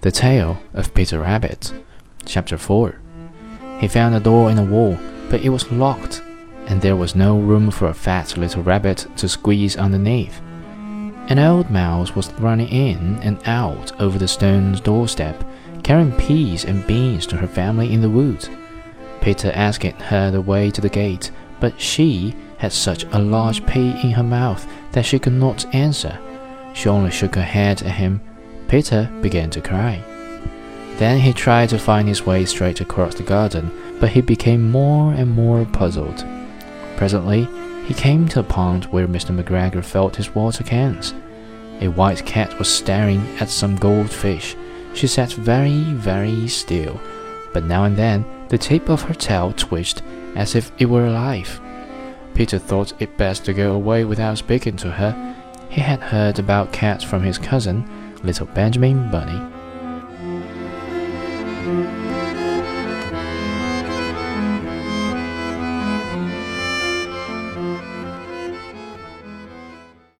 The Tale of Peter Rabbit, Chapter 4. He found a door in the wall, but it was locked, and there was no room for a fat little rabbit to squeeze underneath. An old mouse was running in and out over the stone doorstep, carrying peas and beans to her family in the woods. Peter asked her the way to the gate, but she had such a large pea in her mouth that she could not answer. She only shook her head at him Peter began to cry. Then he tried to find his way straight across the garden, but he became more and more puzzled. Presently, he came to a pond where Mr. McGregor filled his water cans. A white cat was staring at some goldfish. She sat very, very still, but now and then the tip of her tail twitched as if it were alive. Peter thought it best to go away without speaking to her. He had heard about cats from his cousin, little Benjamin Bunny.